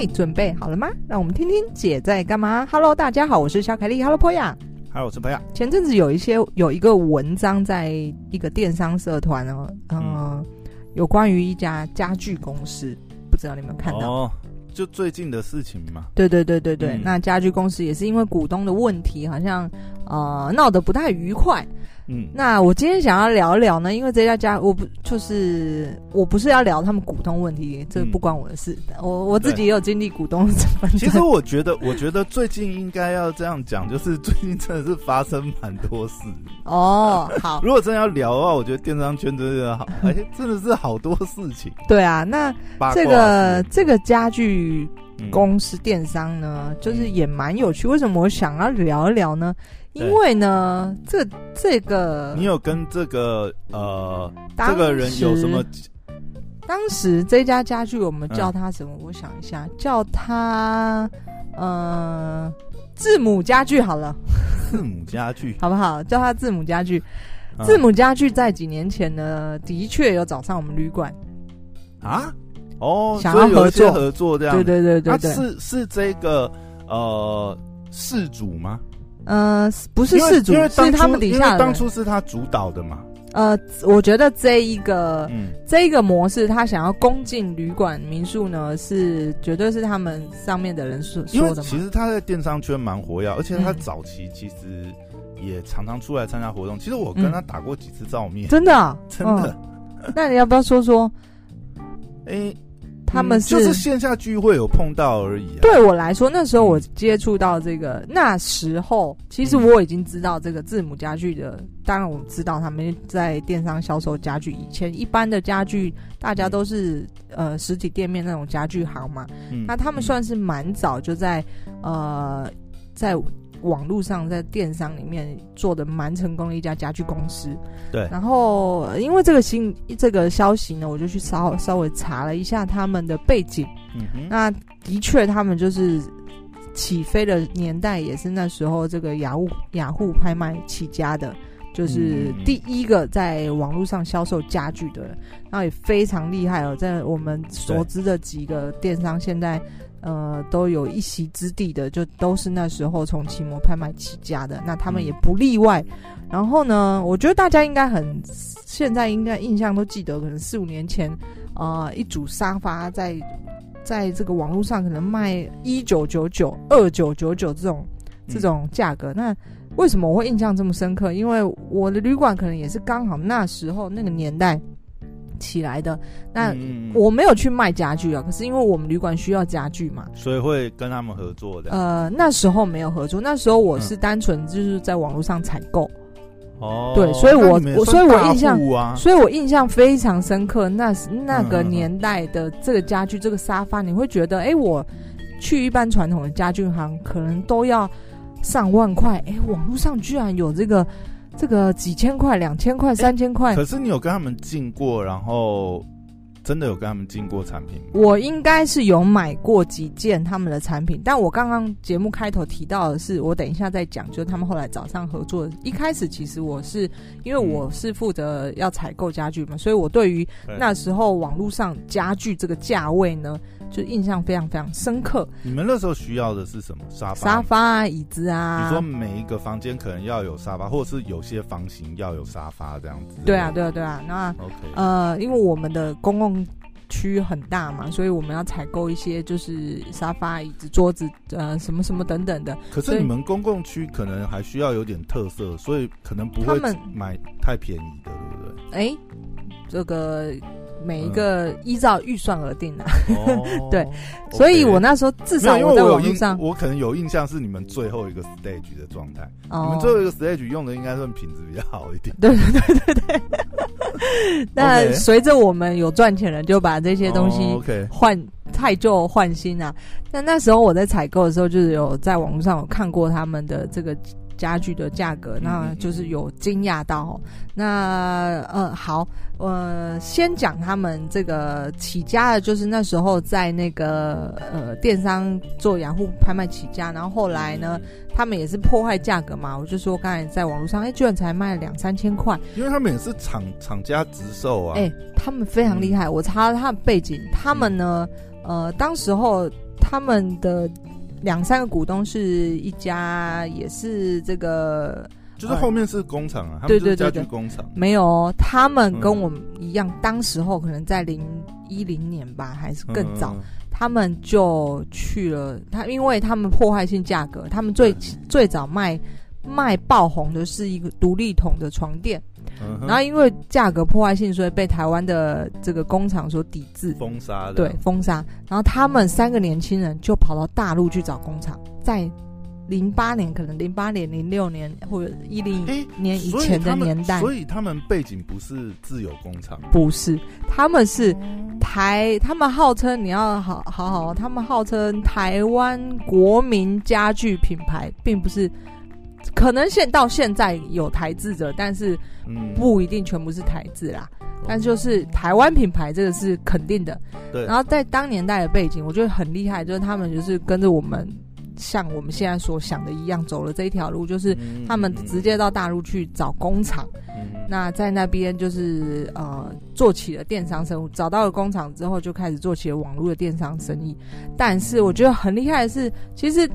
嘿，准备好了吗？让我们听听姐在干嘛。Hello，大家好，我是小凯丽。Hello，Poya。Hello，我是 Poya。前阵子有一些有一个文章在一个电商社团哦，呃、嗯，有关于一家家具公司，不知道你们有没有看到？哦，就最近的事情嘛。对对对对对，嗯、那家具公司也是因为股东的问题，好像呃闹得不太愉快。嗯，那我今天想要聊一聊呢，因为这家家我不就是我不是要聊他们股东问题，这不关我的事。嗯、我我自己也有经历股东的什么。其实我觉得，我觉得最近应该要这样讲，就是最近真的是发生蛮多事。哦，好。如果真的要聊的话，我觉得电商圈真的好，而 且真的是好多事情。对啊，那这个这个家具公司电商呢，嗯、就是也蛮有趣。为什么我想要聊一聊呢？因为呢，这这个你有跟这个呃这个人有什么？当时这家家具我们叫他什么？我想一下，叫他呃字母家具好了。字母家具 好不好？叫他字母家具。字母家具在几年前呢，的确有找上我们旅馆啊。哦，想要合作合作这样。对对对对对，是是这个呃事主吗？呃，不是事主，是他们底下的。当初是他主导的嘛？呃，我觉得这一个，嗯，这一个模式，他想要攻进旅馆民宿呢，是绝对是他们上面的人说说的嘛。其实他在电商圈蛮活跃，而且他早期其实也常常出来参加活动。其实我跟他打过几次照面，真的，真的。那你要不要说说？哎。他们是、嗯、就是线下聚会有碰到而已、啊。对我来说，那时候我接触到这个，那时候其实我已经知道这个字母家具的。当然，我知道他们在电商销售家具。以前一般的家具，大家都是呃实体店面那种家具行嘛。嗯、那他们算是蛮早就在呃在。网络上在电商里面做的蛮成功的一家家具公司，对。然后因为这个新这个消息呢，我就去稍稍微查了一下他们的背景。嗯哼。那的确，他们就是起飞的年代也是那时候这个雅虎雅虎拍卖起家的，就是第一个在网络上销售家具的人，然后也非常厉害哦，在我们所知的几个电商现在。呃，都有一席之地的，就都是那时候从奇摩拍卖起家的，那他们也不例外。然后呢，我觉得大家应该很，现在应该印象都记得，可能四五年前，呃，一组沙发在在这个网络上可能卖一九九九、二九九九这种这种价格。那为什么我会印象这么深刻？因为我的旅馆可能也是刚好那时候那个年代。起来的，那我没有去卖家具啊，可是因为我们旅馆需要家具嘛，所以会跟他们合作的。呃，那时候没有合作，那时候我是单纯就是在网络上采购。哦，对，所以我我所以我印象，所以我印象非常深刻。那那个年代的这个家具，这个沙发，你会觉得，哎，我去一般传统的家具行，可能都要上万块，哎，网络上居然有这个。这个几千块、两千块、三千块，可是你有跟他们进过，然后真的有跟他们进过产品吗？我应该是有买过几件他们的产品，但我刚刚节目开头提到的是，我等一下再讲，就是他们后来早上合作。一开始其实我是因为我是负责要采购家具嘛，所以我对于那时候网络上家具这个价位呢。就印象非常非常深刻。你们那时候需要的是什么？沙发、沙发啊，椅子啊。你说每一个房间可能要有沙发，或者是有些房型要有沙发这样子。对啊，对啊，对啊。那 OK，呃，因为我们的公共区很大嘛，所以我们要采购一些就是沙发、椅子、桌子，呃，什么什么等等的。可是你们公共区可能还需要有点特色，所以可能不会买太便宜的，对不对？哎、欸，这个。每一个依照预算而定的，对，所以我那时候至少我在网络上，我可能有印象是你们最后一个 stage 的状态，你们最后一个 stage 用的应该算品质比较好一点，对对对对对。那随着我们有赚钱了，就把这些东西换太旧换新啊。但那时候我在采购的时候，就是有在网络上有看过他们的这个。家具的价格，那就是有惊讶到。那呃，好，呃，先讲他们这个起家的，就是那时候在那个呃电商做雅虎拍卖起家，然后后来呢，他们也是破坏价格嘛。我就说刚才在网络上，哎、欸，居然才卖两三千块，因为他们也是厂厂家直售啊。哎、欸，他们非常厉害。我查了他的背景，他们呢，呃，当时候。他们的两三个股东是一家，也是这个，就是后面是工厂啊，对对对，家具工厂没有哦，他们跟我们一样，嗯、当时候可能在零一零年吧，还是更早，嗯、他们就去了。他因为他们破坏性价格，他们最最早卖卖爆红的是一个独立桶的床垫。然后因为价格破坏性，所以被台湾的这个工厂所抵制，封杀。对，封杀。然后他们三个年轻人就跑到大陆去找工厂，在零八年，可能零八年、零六年或者一零年以前的年代，所以他们背景不是自有工厂，不是，他们是台，他们号称你要好好好，他们号称台湾国民家具品牌，并不是。可能现到现在有台制的，但是不一定全部是台制啦。嗯、但就是台湾品牌，这个是肯定的。对。然后在当年代的背景，我觉得很厉害，就是他们就是跟着我们，像我们现在所想的一样，走了这一条路，就是他们直接到大陆去找工厂。嗯、那在那边就是呃做起了电商生意，找到了工厂之后，就开始做起了网络的电商生意。但是我觉得很厉害的是，其实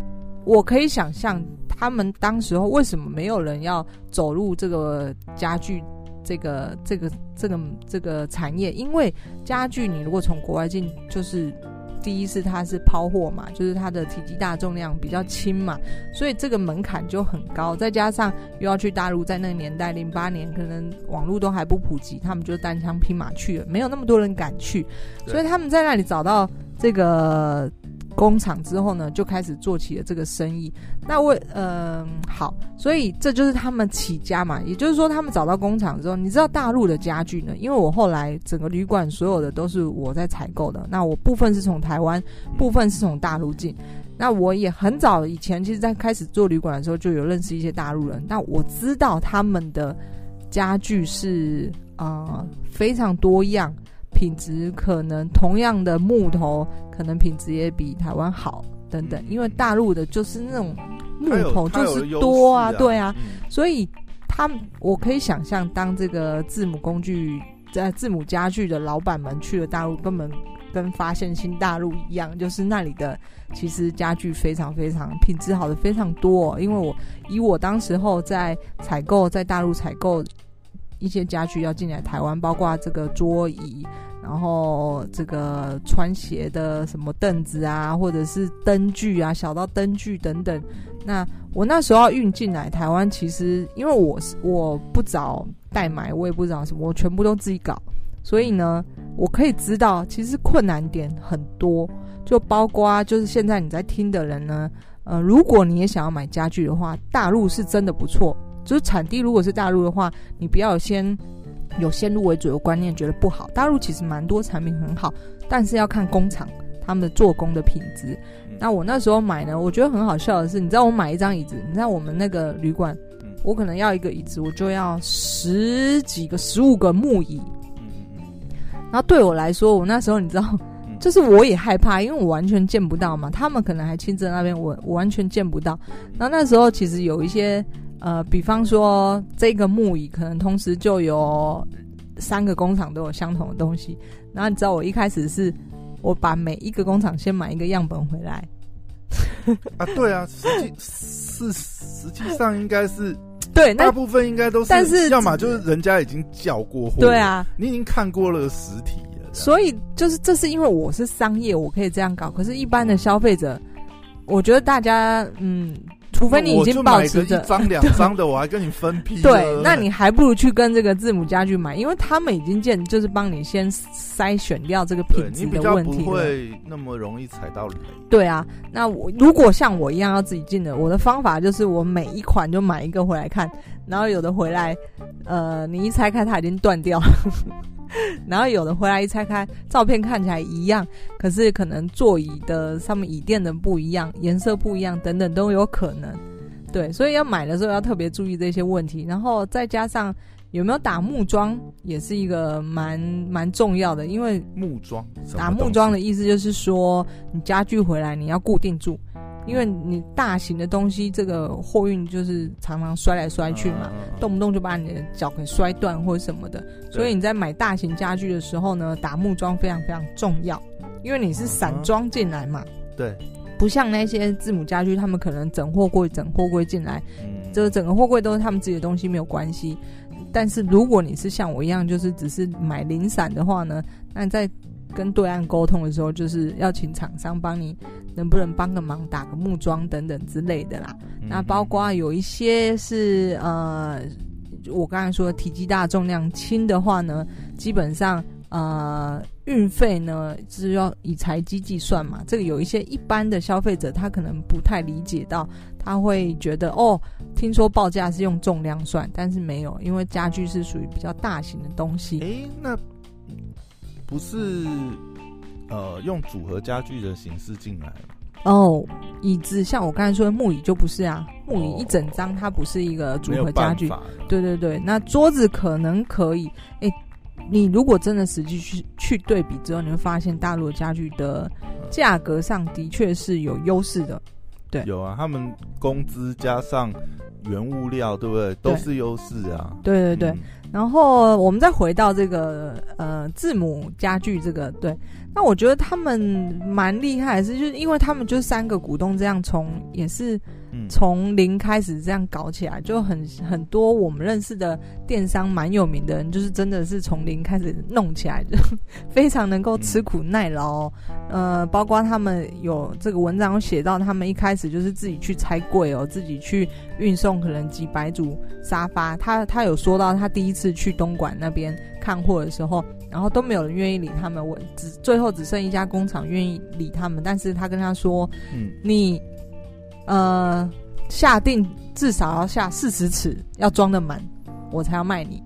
我可以想象。他们当时候为什么没有人要走入这个家具这个这个这个这个产业？因为家具你如果从国外进，就是第一是它是抛货嘛，就是它的体积大、重量比较轻嘛，所以这个门槛就很高。再加上又要去大陆，在那个年代零八年，可能网络都还不普及，他们就单枪匹马去了，没有那么多人敢去，所以他们在那里找到这个。工厂之后呢，就开始做起了这个生意。那我嗯、好，所以这就是他们起家嘛。也就是说，他们找到工厂之后，你知道大陆的家具呢？因为我后来整个旅馆所有的都是我在采购的。那我部分是从台湾，部分是从大陆进。那我也很早以前，其实在开始做旅馆的时候，就有认识一些大陆人。那我知道他们的家具是啊、非常多样。品质可能同样的木头，可能品质也比台湾好等等，因为大陆的就是那种木头就是多啊，对啊，所以他们我可以想象，当这个字母工具在字母家具的老板们去了大陆，根本跟发现新大陆一样，就是那里的其实家具非常非常品质好的非常多，因为我以我当时候在采购在大陆采购。一些家具要进来台湾，包括这个桌椅，然后这个穿鞋的什么凳子啊，或者是灯具啊，小到灯具等等。那我那时候要运进来台湾，其实因为我是我不找代买，我也不知道什么，我全部都自己搞。所以呢，我可以知道，其实困难点很多，就包括就是现在你在听的人呢，呃，如果你也想要买家具的话，大陆是真的不错。就是产地如果是大陆的话，你不要先有先入为主的观念，觉得不好。大陆其实蛮多产品很好，但是要看工厂他们的做工的品质。那我那时候买呢，我觉得很好笑的是，你知道我买一张椅子，你知道我们那个旅馆，我可能要一个椅子，我就要十几个、十五个木椅。然后对我来说，我那时候你知道，就是我也害怕，因为我完全见不到嘛。他们可能还亲自在那边，我我完全见不到。然后那时候其实有一些。呃，比方说这个木椅，可能同时就有三个工厂都有相同的东西。然后你知道，我一开始是我把每一个工厂先买一个样本回来。啊，对啊，实际是实际上应该是 对，大部分应该都是，但是要么就是人家已经叫过货，对啊，你已经看过了实体了。所以就是这是因为我是商业，我可以这样搞。可是，一般的消费者，我觉得大家嗯。除非你已经保持着一张 两张的，我还跟你分批。对，那你还不如去跟这个字母家具买，因为他们已经建，就是帮你先筛选掉这个品质的问题，不会那么容易踩到雷。对啊，那我如果像我一样要自己进的，我的方法就是我每一款就买一个回来看，然后有的回来，呃，你一拆开它已经断掉了。然后有的回来一拆开，照片看起来一样，可是可能座椅的上面椅垫的不一样，颜色不一样，等等都有可能。对，所以要买的时候要特别注意这些问题。然后再加上有没有打木桩，也是一个蛮蛮重要的。因为木桩，打木桩的意思就是说，你家具回来你要固定住。因为你大型的东西，这个货运就是常常摔来摔去嘛，动不动就把你的脚给摔断或者什么的。所以你在买大型家具的时候呢，打木桩非常非常重要，因为你是散装进来嘛。对，不像那些字母家具，他们可能整货柜整货柜进来，嗯，这整个货柜都是他们自己的东西，没有关系。但是如果你是像我一样，就是只是买零散的话呢，那你在跟对岸沟通的时候，就是要请厂商帮你，能不能帮个忙，打个木桩等等之类的啦。嗯、那包括有一些是呃，我刚才说的体积大、重量轻的话呢，基本上呃运费呢是要以台机计算嘛。这个有一些一般的消费者他可能不太理解到，他会觉得哦，听说报价是用重量算，但是没有，因为家具是属于比较大型的东西。诶，那。不是，呃，用组合家具的形式进来哦，椅子像我刚才说的木椅就不是啊，木椅一整张它不是一个组合家具。对对对，那桌子可能可以。哎，你如果真的实际去去对比之后，你会发现大陆家具的价格上的确是有优势的。对，有啊，他们工资加上原物料，对不对？都是优势啊。对对对。嗯然后我们再回到这个呃字母家具这个对，那我觉得他们蛮厉害是，就因为他们就三个股东这样冲也是从零开始这样搞起来，就很很多我们认识的电商蛮有名的人，就是真的是从零开始弄起来的，非常能够吃苦耐劳。呃，包括他们有这个文章写到，他们一开始就是自己去拆柜哦，自己去运送可能几百组沙发。他他有说到他第一次。去东莞那边看货的时候，然后都没有人愿意理他们，我只最后只剩一家工厂愿意理他们。但是他跟他说：“嗯，你呃下定至少要下四十尺，要装得满，我才要卖你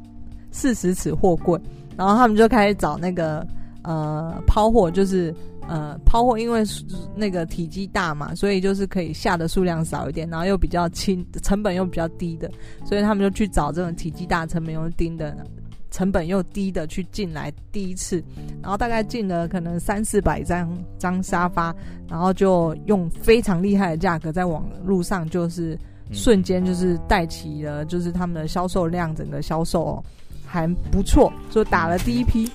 四十尺货柜。”然后他们就开始找那个呃抛货，就是。呃，抛货因为那个体积大嘛，所以就是可以下的数量少一点，然后又比较轻，成本又比较低的，所以他们就去找这种体积大、成本又低的、成本又低的去进来第一次，然后大概进了可能三四百张张沙发，然后就用非常厉害的价格在网路上就是瞬间就是带起了，就是他们的销售量，整个销售还不错，就打了第一批。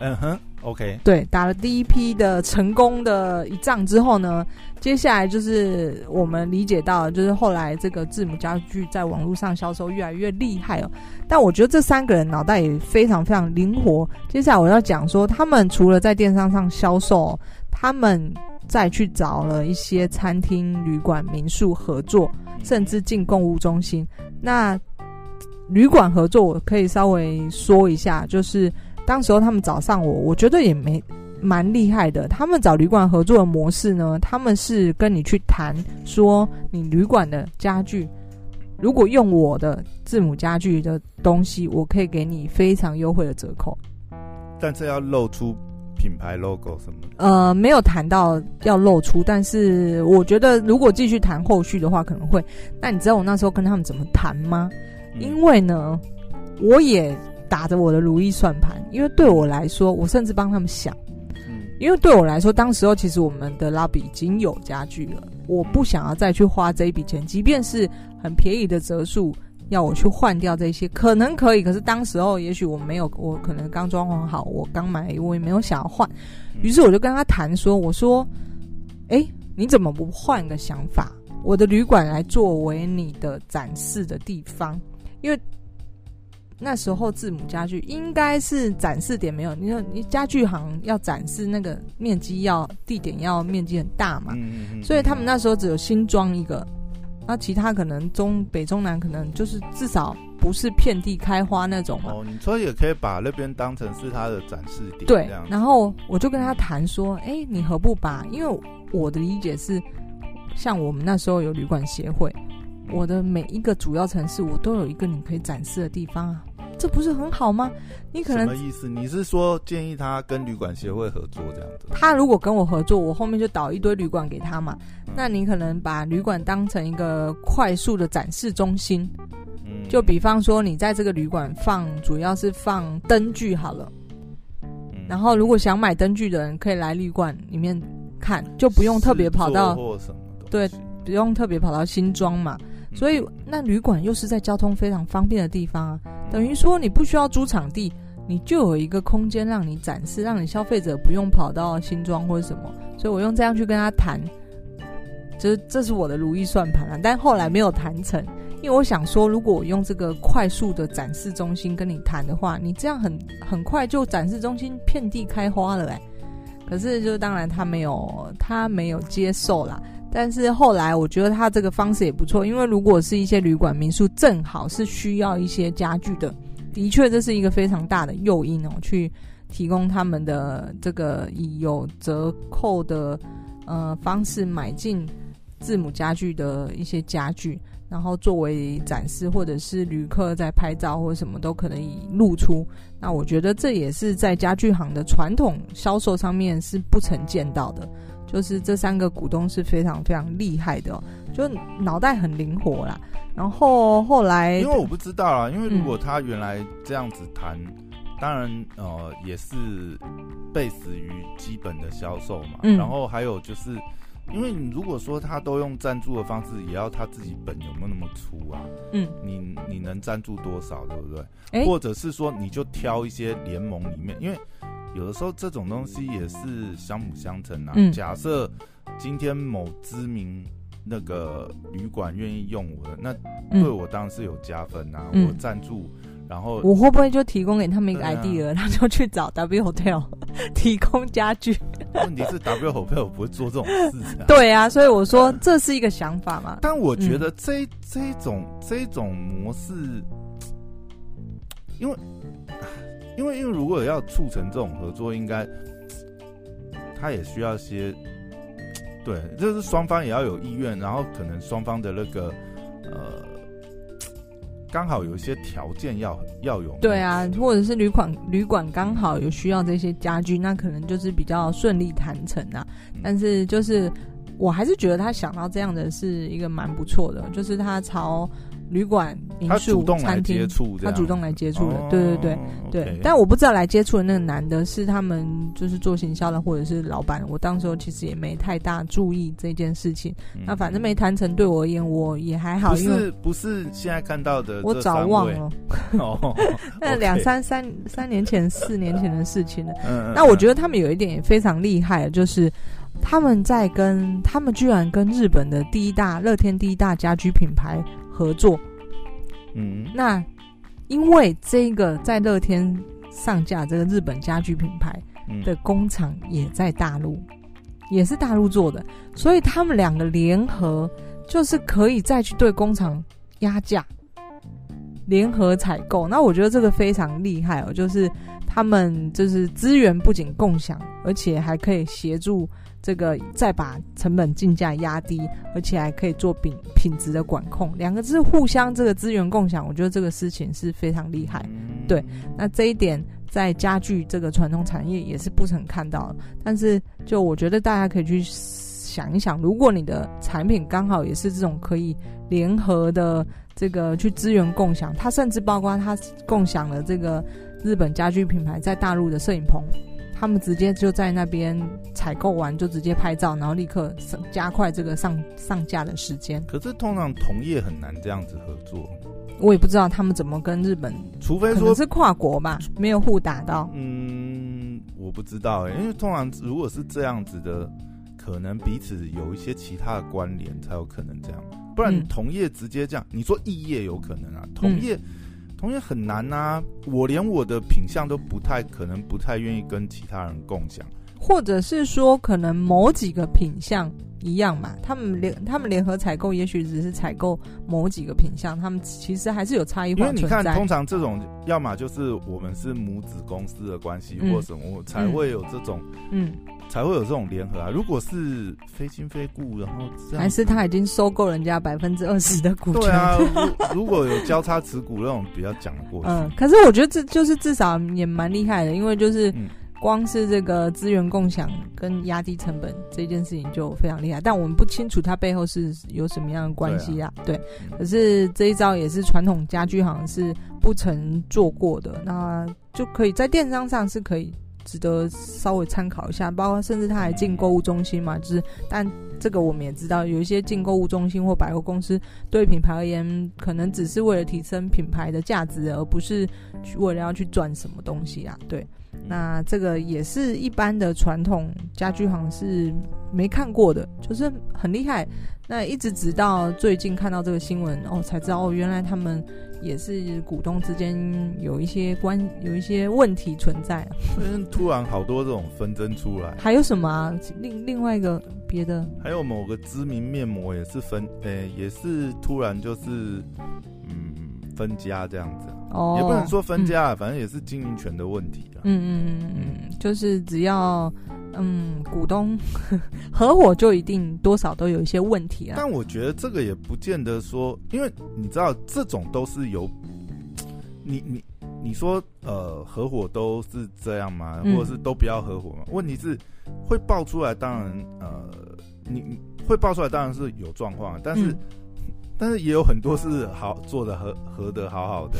嗯哼。OK，对，打了第一批的成功的一仗之后呢，接下来就是我们理解到，就是后来这个字母家具在网络上销售越来越厉害哦。但我觉得这三个人脑袋也非常非常灵活。接下来我要讲说，他们除了在电商上销售，他们再去找了一些餐厅、旅馆、民宿合作，甚至进购物中心。那旅馆合作，我可以稍微说一下，就是。当时候他们找上我，我觉得也没蛮厉害的。他们找旅馆合作的模式呢，他们是跟你去谈说，你旅馆的家具，如果用我的字母家具的东西，我可以给你非常优惠的折扣。但是要露出品牌 logo 什么的？呃，没有谈到要露出，但是我觉得如果继续谈后续的话，可能会。那你知道我那时候跟他们怎么谈吗？嗯、因为呢，我也。打着我的如意算盘，因为对我来说，我甚至帮他们想，因为对我来说，当时候其实我们的 lobby 已经有家具了，我不想要再去花这一笔钱，即便是很便宜的折数，要我去换掉这些，可能可以，可是当时候也许我没有，我可能刚装潢好，我刚买，我也没有想要换，于是我就跟他谈说，我说，哎，你怎么不换个想法？我的旅馆来作为你的展示的地方，因为。那时候字母家具应该是展示点没有，你说你家具行要展示那个面积要地点要面积很大嘛，所以他们那时候只有新装一个，那其他可能中北中南可能就是至少不是遍地开花那种嘛。哦，你说也可以把那边当成是他的展示点。对，然后我就跟他谈说，哎，你何不把？因为我的理解是，像我们那时候有旅馆协会，我的每一个主要城市我都有一个你可以展示的地方啊。这不是很好吗？你可能什么意思？你是说建议他跟旅馆协会合作这样子？他如果跟我合作，我后面就导一堆旅馆给他嘛。嗯、那你可能把旅馆当成一个快速的展示中心。嗯，就比方说你在这个旅馆放，主要是放灯具好了。嗯，然后如果想买灯具的人可以来旅馆里面看，就不用特别跑到对，不用特别跑到新庄嘛。所以，那旅馆又是在交通非常方便的地方啊，等于说你不需要租场地，你就有一个空间让你展示，让你消费者不用跑到新庄或者什么。所以我用这样去跟他谈，就是这是我的如意算盘啊。但后来没有谈成，因为我想说，如果我用这个快速的展示中心跟你谈的话，你这样很很快就展示中心遍地开花了哎。可是就当然他没有他没有接受啦。但是后来我觉得他这个方式也不错，因为如果是一些旅馆民宿正好是需要一些家具的，的确这是一个非常大的诱因哦，去提供他们的这个以有折扣的呃方式买进字母家具的一些家具，然后作为展示，或者是旅客在拍照或者什么都可能以露出。那我觉得这也是在家具行的传统销售上面是不曾见到的。就是这三个股东是非常非常厉害的哦，就脑袋很灵活啦。然后后来，因为我不知道啊，因为如果他原来这样子谈，嗯、当然呃也是 base 于基本的销售嘛。嗯、然后还有就是，因为你如果说他都用赞助的方式，也要他自己本有没有那么粗啊？嗯，你你能赞助多少，对不对？欸、或者是说，你就挑一些联盟里面，因为。有的时候这种东西也是相辅相成啊。嗯、假设今天某知名那个旅馆愿意用我的，那对我当然是有加分啊。嗯、我赞助，然后我会不会就提供给他们一个 idea，、啊、他就去找 W Hotel 提供家具？问题是 W Hotel 不会做这种事啊。对啊，所以我说这是一个想法嘛。但我觉得这这种这种模式，因为。因为，因为如果要促成这种合作，应该他也需要些，对，就是双方也要有意愿，然后可能双方的那个呃，刚好有一些条件要要有。对啊，或者是旅馆旅馆刚好有需要这些家具，那可能就是比较顺利谈成啊。但是就是我还是觉得他想到这样的是一个蛮不错的，就是他朝。旅馆、民宿、餐厅，他主动来接触的，对对对对。但我不知道来接触的那个男的是他们就是做行销的，或者是老板。我当时候其实也没太大注意这件事情。那反正没谈成，对我而言我也还好。因为不是不是现在看到的，我早忘了。哦，那两三三三年前、四年前的事情了。那我觉得他们有一点也非常厉害，就是他们在跟他们居然跟日本的第一大乐天第一大家居品牌。合作，嗯，那因为这个在乐天上架这个日本家居品牌的工厂也在大陆，嗯、也是大陆做的，所以他们两个联合就是可以再去对工厂压价，联合采购。那我觉得这个非常厉害哦，就是他们就是资源不仅共享，而且还可以协助。这个再把成本进价压低，而且还可以做品品质的管控，两个是互相这个资源共享，我觉得这个事情是非常厉害。对，那这一点在家具这个传统产业也是不曾看到的。但是就我觉得大家可以去想一想，如果你的产品刚好也是这种可以联合的这个去资源共享，它甚至包括它共享了这个日本家居品牌在大陆的摄影棚。他们直接就在那边采购完，就直接拍照，然后立刻加快这个上上架的时间。可是通常同业很难这样子合作。我也不知道他们怎么跟日本，除非说是跨国吧，没有互打到。嗯，我不知道哎，因为通常如果是这样子的，可能彼此有一些其他的关联，才有可能这样。不然同业直接这样，嗯、你说异业有可能啊，同业。嗯同样很难呐、啊，我连我的品相都不太可能，不太愿意跟其他人共享，或者是说可能某几个品相一样嘛，他们联他们联合采购，也许只是采购某几个品相，他们其实还是有差异化。因为你看，通常这种要么就是我们是母子公司的关系，嗯、或什么才会有这种嗯。嗯才会有这种联合啊！如果是非亲非故，然后还是他已经收购人家百分之二十的股权？对啊，如，如果有交叉持股那种比较讲得过去。嗯，可是我觉得这就是至少也蛮厉害的，因为就是光是这个资源共享跟压低成本这件事情就非常厉害。但我们不清楚它背后是有什么样的关系啊？对，啊对，可是这一招也是传统家居行是不曾做过的，那就可以在电商上是可以。值得稍微参考一下。包括甚至他还进购物中心嘛，就是但这个我们也知道，有一些进购物中心或百货公司对品牌而言，可能只是为了提升品牌的价值，而不是为了要去赚什么东西啊。对，那这个也是一般的传统家居行是没看过的，就是很厉害。那一直直到最近看到这个新闻哦，才知道哦，原来他们也是股东之间有一些关有一些问题存在。突然好多这种纷争出来。还有什么啊？另另外一个别的？还有某个知名面膜也是分，诶、欸，也是突然就是嗯分家这样子。哦，也不能说分家，嗯、反正也是经营权的问题啊。嗯嗯嗯嗯，就是只要。嗯，股东 合伙就一定多少都有一些问题啊。但我觉得这个也不见得说，因为你知道这种都是有你你你说呃合伙都是这样吗？或者是都不要合伙吗？嗯、问题是会爆出来，当然呃你，你会爆出来当然是有状况，但是、嗯、但是也有很多是好做的合合的好好的，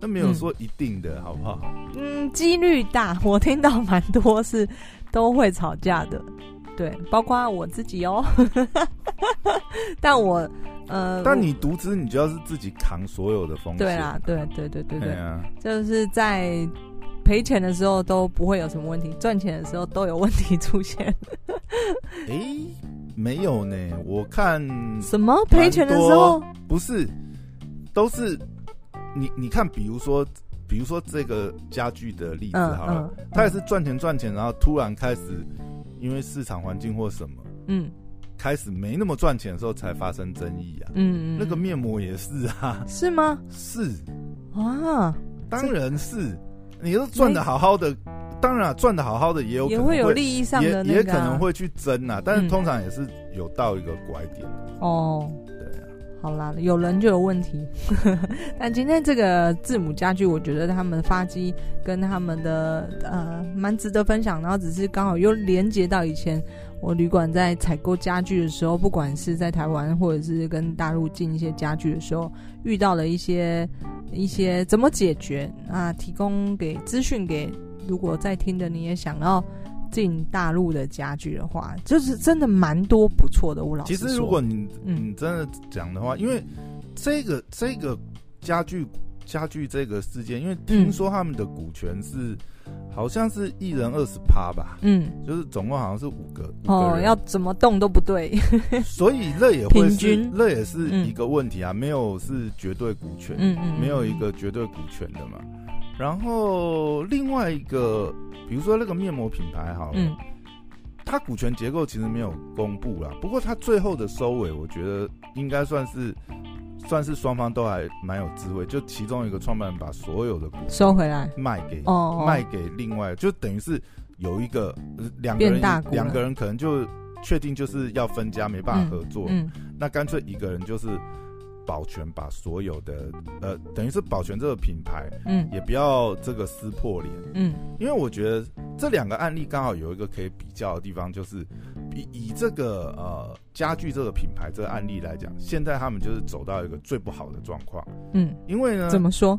那、嗯、没有说一定的好不好？嗯，几率大，我听到蛮多是。都会吵架的，对，包括我自己哦。但我，呃，但你独资，你就要是自己扛所有的风险。对啦，对对对对对，啊、就是在赔钱的时候都不会有什么问题，赚钱的时候都有问题出现。哎、欸，没有呢，我看什么赔钱的时候不是，都是你你看，比如说。比如说这个家具的例子好了，嗯嗯、他也是赚钱赚钱，然后突然开始因为市场环境或什么，嗯，开始没那么赚钱的时候才发生争议啊。嗯，那个面膜也是啊。是吗？是啊，当然是。你都赚的好好的，当然赚的好好的也有可能会也会有利益上的、啊，也也可能会去争啊。但是通常也是有到一个拐点。哦。好啦，有人就有问题。但今天这个字母家具，我觉得他们发迹跟他们的呃蛮值得分享。然后只是刚好又连接到以前我旅馆在采购家具的时候，不管是在台湾或者是跟大陆进一些家具的时候，遇到了一些一些怎么解决啊？提供给资讯给如果在听的你也想要。进大陆的家具的话，就是真的蛮多不错的。吴老师，其实如果你你真的讲的话，嗯、因为这个这个家具家具这个事件，因为听说他们的股权是、嗯、好像是一人二十趴吧，嗯，就是总共好像是五个哦，要怎么动都不对，所以那也会是这也是一个问题啊，没有是绝对股权，嗯嗯，没有一个绝对股权的嘛。然后另外一个。比如说那个面膜品牌好了，嗯，它股权结构其实没有公布啦。不过它最后的收尾，我觉得应该算是算是双方都还蛮有智慧。就其中一个创办人把所有的股收回来，卖给哦，卖给另外，就等于是有一个两个人两个人可能就确定就是要分家，没办法合作，嗯，嗯，那干脆一个人就是。保全把所有的呃，等于是保全这个品牌，嗯，也不要这个撕破脸，嗯，因为我觉得这两个案例刚好有一个可以比较的地方，就是以以这个呃家具这个品牌这个案例来讲，现在他们就是走到一个最不好的状况，嗯，因为呢，怎么说？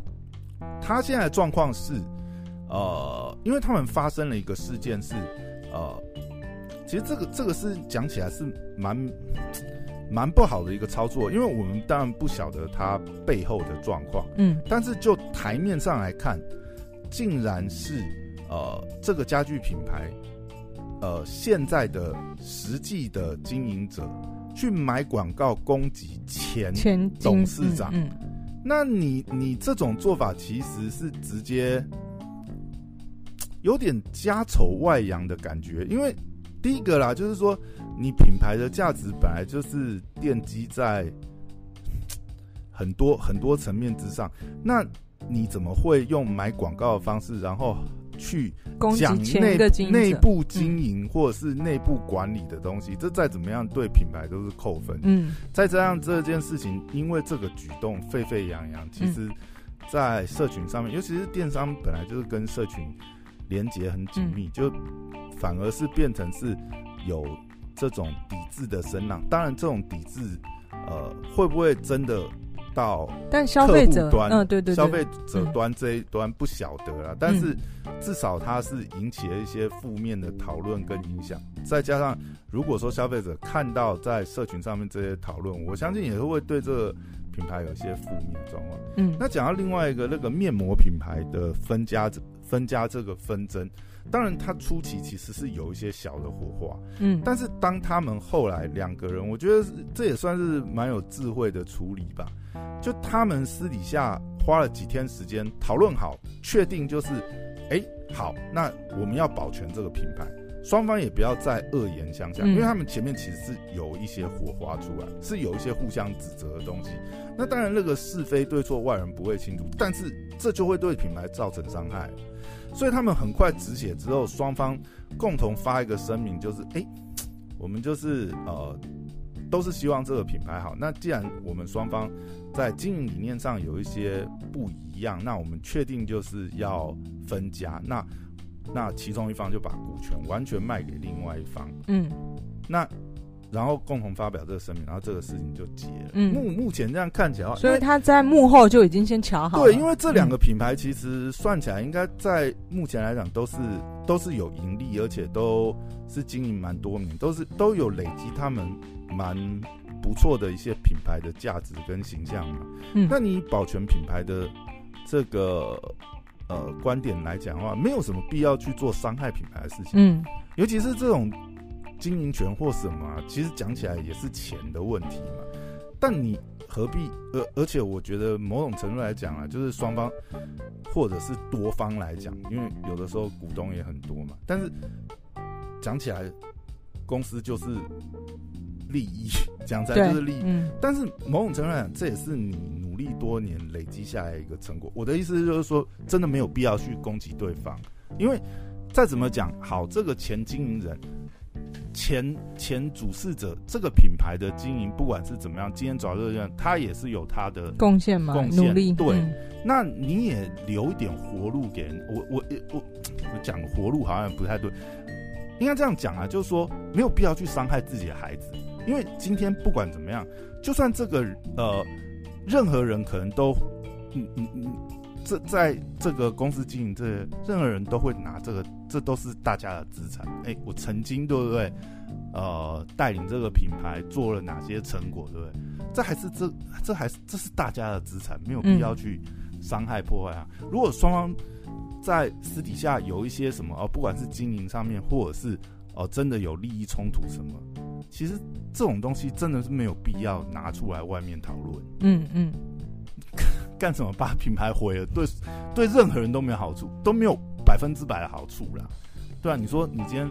他现在的状况是，呃，因为他们发生了一个事件是，呃，其实这个这个是讲起来是蛮。蛮不好的一个操作，因为我们当然不晓得它背后的状况，嗯，但是就台面上来看，竟然是呃这个家具品牌，呃现在的实际的经营者去买广告攻击前董事长，嗯，嗯，那你你这种做法其实是直接有点家丑外扬的感觉，因为。第一个啦，就是说，你品牌的价值本来就是奠基在很多很多层面之上，那你怎么会用买广告的方式，然后去讲内内部经营或者是内部管理的东西？这再怎么样对品牌都是扣分。嗯，再加上这件事情，因为这个举动沸沸扬扬，其实，在社群上面，尤其是电商本来就是跟社群连接很紧密，就。反而是变成是有这种抵制的声浪，当然这种抵制，呃，会不会真的到，但消费者端，嗯，对对，消费者端这一端不晓得啦，嗯、但是至少它是引起了一些负面的讨论跟影响。再加上，如果说消费者看到在社群上面这些讨论，我相信也会对这个品牌有一些负面状况。嗯，那讲到另外一个那个面膜品牌的分家分家这个纷争。当然，他初期其实是有一些小的火花，嗯，但是当他们后来两个人，我觉得这也算是蛮有智慧的处理吧。就他们私底下花了几天时间讨论好，确定就是，哎，好，那我们要保全这个品牌，双方也不要再恶言相向，因为他们前面其实是有一些火花出来，是有一些互相指责的东西。那当然，那个是非对错外人不会清楚，但是这就会对品牌造成伤害。所以他们很快止血之后，双方共同发一个声明，就是哎、欸，我们就是呃，都是希望这个品牌好。那既然我们双方在经营理念上有一些不一样，那我们确定就是要分家。那那其中一方就把股权完全卖给另外一方。嗯，那。然后共同发表这个声明，然后这个事情就结了。嗯，目目前这样看起来，所以他在幕后就已经先瞧好了。对，因为这两个品牌其实算起来，应该在目前来讲都是都是有盈利，而且都是经营蛮多年，都是都有累积他们蛮不错的一些品牌的价值跟形象嘛。嗯，那你保全品牌的这个呃观点来讲的话，没有什么必要去做伤害品牌的事情。嗯，尤其是这种。经营权或什么啊，其实讲起来也是钱的问题嘛。但你何必？而而且我觉得某种程度来讲啊，就是双方或者是多方来讲，因为有的时候股东也很多嘛。但是讲起来，公司就是利益，讲起来就是利益。嗯。但是某种程度来讲，这也是你努力多年累积下来一个成果。我的意思就是说，真的没有必要去攻击对方，因为再怎么讲，好，这个前经营人。前前主事者这个品牌的经营，不管是怎么样，今天找这个人，他也是有他的贡献嘛，贡献努力。对，嗯、那你也留一点活路给人。我我我我讲活路好像不太对，应该这样讲啊，就是说没有必要去伤害自己的孩子，因为今天不管怎么样，就算这个呃任何人可能都嗯嗯嗯。嗯这在这个公司经营，这任何人都会拿这个，这都是大家的资产。哎，我曾经对不对？呃，带领这个品牌做了哪些成果，对不对？这还是这这还是这是大家的资产，没有必要去伤害破坏啊。如果双方在私底下有一些什么，哦，不管是经营上面，或者是哦真的有利益冲突什么，其实这种东西真的是没有必要拿出来外面讨论。嗯嗯。干什么把品牌毁了？对，对任何人都没有好处，都没有百分之百的好处啦。对啊，你说你今天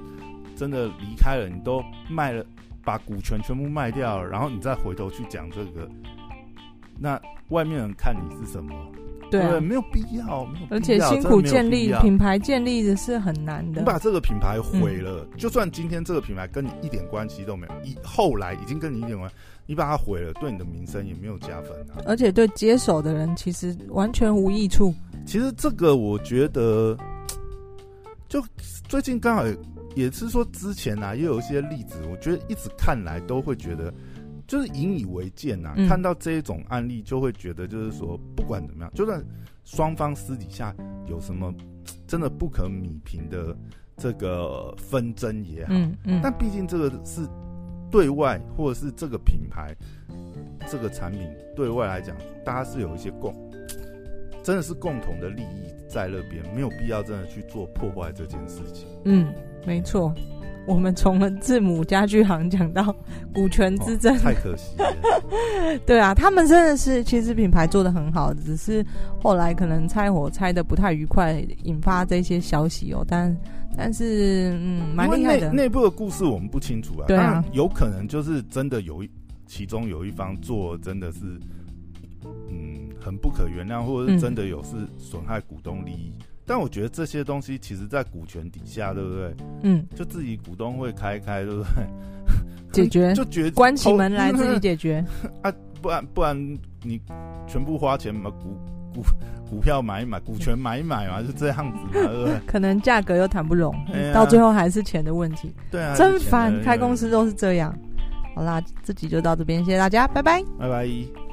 真的离开了，你都卖了，把股权全部卖掉了，然后你再回头去讲这个，那外面人看你是什么？对，没有必要，没有必要，而且辛苦建立品牌，建立的是很难的。你把这个品牌毁了，嗯、就算今天这个品牌跟你一点关系都没有，以后来已经跟你一点关系。你把它毁了，对你的名声也没有加分啊！而且对接手的人其实完全无益处。其实这个我觉得，就最近刚好也是说之前啊，也有一些例子，我觉得一直看来都会觉得，就是引以为鉴啊。嗯、看到这一种案例，就会觉得就是说，不管怎么样，就算双方私底下有什么真的不可米平的这个纷争也好，嗯嗯、但毕竟这个是。对外或者是这个品牌，这个产品对外来讲，大家是有一些共，真的是共同的利益在那边，没有必要真的去做破坏这件事情。嗯，没错，我们从了字母家具行讲到股权之争，哦，太可惜了。对啊，他们真的是其实品牌做的很好，只是后来可能拆伙拆的不太愉快，引发这些消息哦，但。但是，嗯，蛮厉害的。内部的故事我们不清楚啊。对啊，有可能就是真的有一其中有一方做真的是，嗯，很不可原谅，或者是真的有是损害股东利益。嗯、但我觉得这些东西其实，在股权底下，对不对？嗯，就自己股东会开开，对不对？解决就决关起门来自己解决 啊，不然不然你全部花钱买股。股股票买一买，股权买一买嘛，就这样子嘛，对不对？可能价格又谈不拢，啊、到最后还是钱的问题。对啊，真烦，开公司都是这样。好啦，这集就到这边，谢谢大家，拜拜，拜拜。